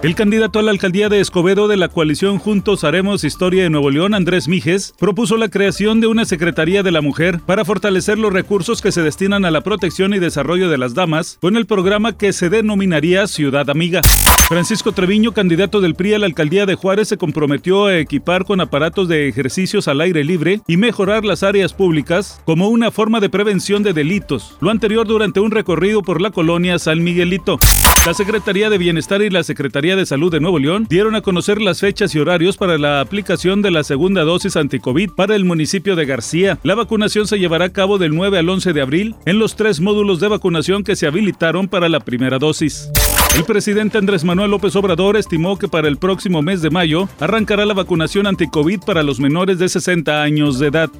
El candidato a la alcaldía de Escobedo de la coalición Juntos Haremos Historia de Nuevo León, Andrés Mijes, propuso la creación de una Secretaría de la Mujer para fortalecer los recursos que se destinan a la protección y desarrollo de las damas con el programa que se denominaría Ciudad Amiga. Francisco Treviño, candidato del PRI a la alcaldía de Juárez, se comprometió a equipar con aparatos de ejercicios al aire libre y mejorar las áreas públicas como una forma de prevención de delitos. Lo anterior durante un recorrido por la colonia San Miguelito. La Secretaría de Bienestar y la Secretaría de Salud de Nuevo León dieron a conocer las fechas y horarios para la aplicación de la segunda dosis anticovid para el municipio de García. La vacunación se llevará a cabo del 9 al 11 de abril en los tres módulos de vacunación que se habilitaron para la primera dosis. El presidente Andrés Manuel López Obrador estimó que para el próximo mes de mayo arrancará la vacunación anti-COVID para los menores de 60 años de edad.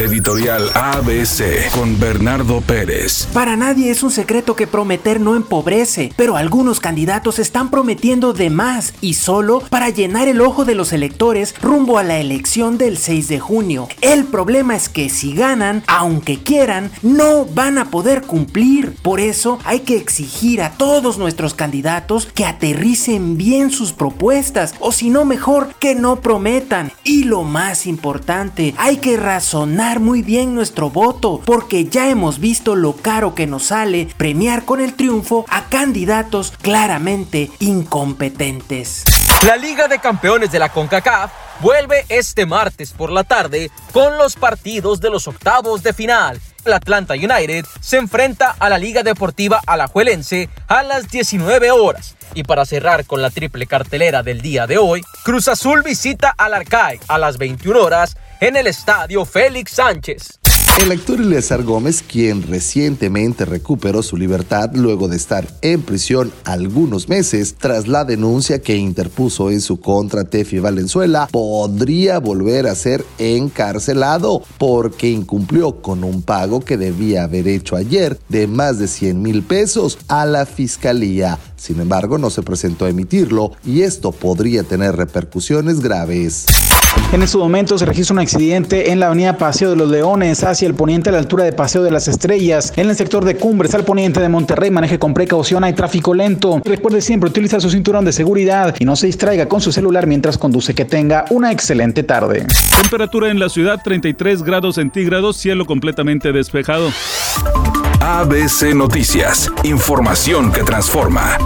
Editorial ABC con Bernardo Pérez. Para nadie es un secreto que prometer no empobrece, pero algunos candidatos están prometiendo de más y solo para llenar el ojo de los electores rumbo a la elección del 6 de junio. El problema es que si ganan, aunque quieran, no van a poder cumplir. Por eso hay que exigir a todos nuestros candidatos que aterricen bien sus propuestas o si no mejor que no prometan. Y lo más importante, hay que razonar muy bien nuestro voto porque ya hemos visto lo caro que nos sale premiar con el triunfo a candidatos claramente incompetentes. La Liga de Campeones de la CONCACAF vuelve este martes por la tarde con los partidos de los octavos de final. El Atlanta United se enfrenta a la Liga Deportiva Alajuelense a las 19 horas. Y para cerrar con la triple cartelera del día de hoy, Cruz Azul visita al Arcai a las 21 horas en el estadio Félix Sánchez. El actor Eleazar Gómez, quien recientemente recuperó su libertad luego de estar en prisión algunos meses tras la denuncia que interpuso en su contra Tefi Valenzuela, podría volver a ser encarcelado porque incumplió con un pago que debía haber hecho ayer de más de 100 mil pesos a la fiscalía. Sin embargo, no se presentó a emitirlo y esto podría tener repercusiones graves. En estos momentos se registra un accidente en la avenida Paseo de los Leones hacia el poniente a la altura de Paseo de las Estrellas. En el sector de Cumbres al poniente de Monterrey maneje con precaución, hay tráfico lento. Recuerde siempre utilizar su cinturón de seguridad y no se distraiga con su celular mientras conduce. Que tenga una excelente tarde. Temperatura en la ciudad 33 grados centígrados, cielo completamente despejado. ABC Noticias, información que transforma.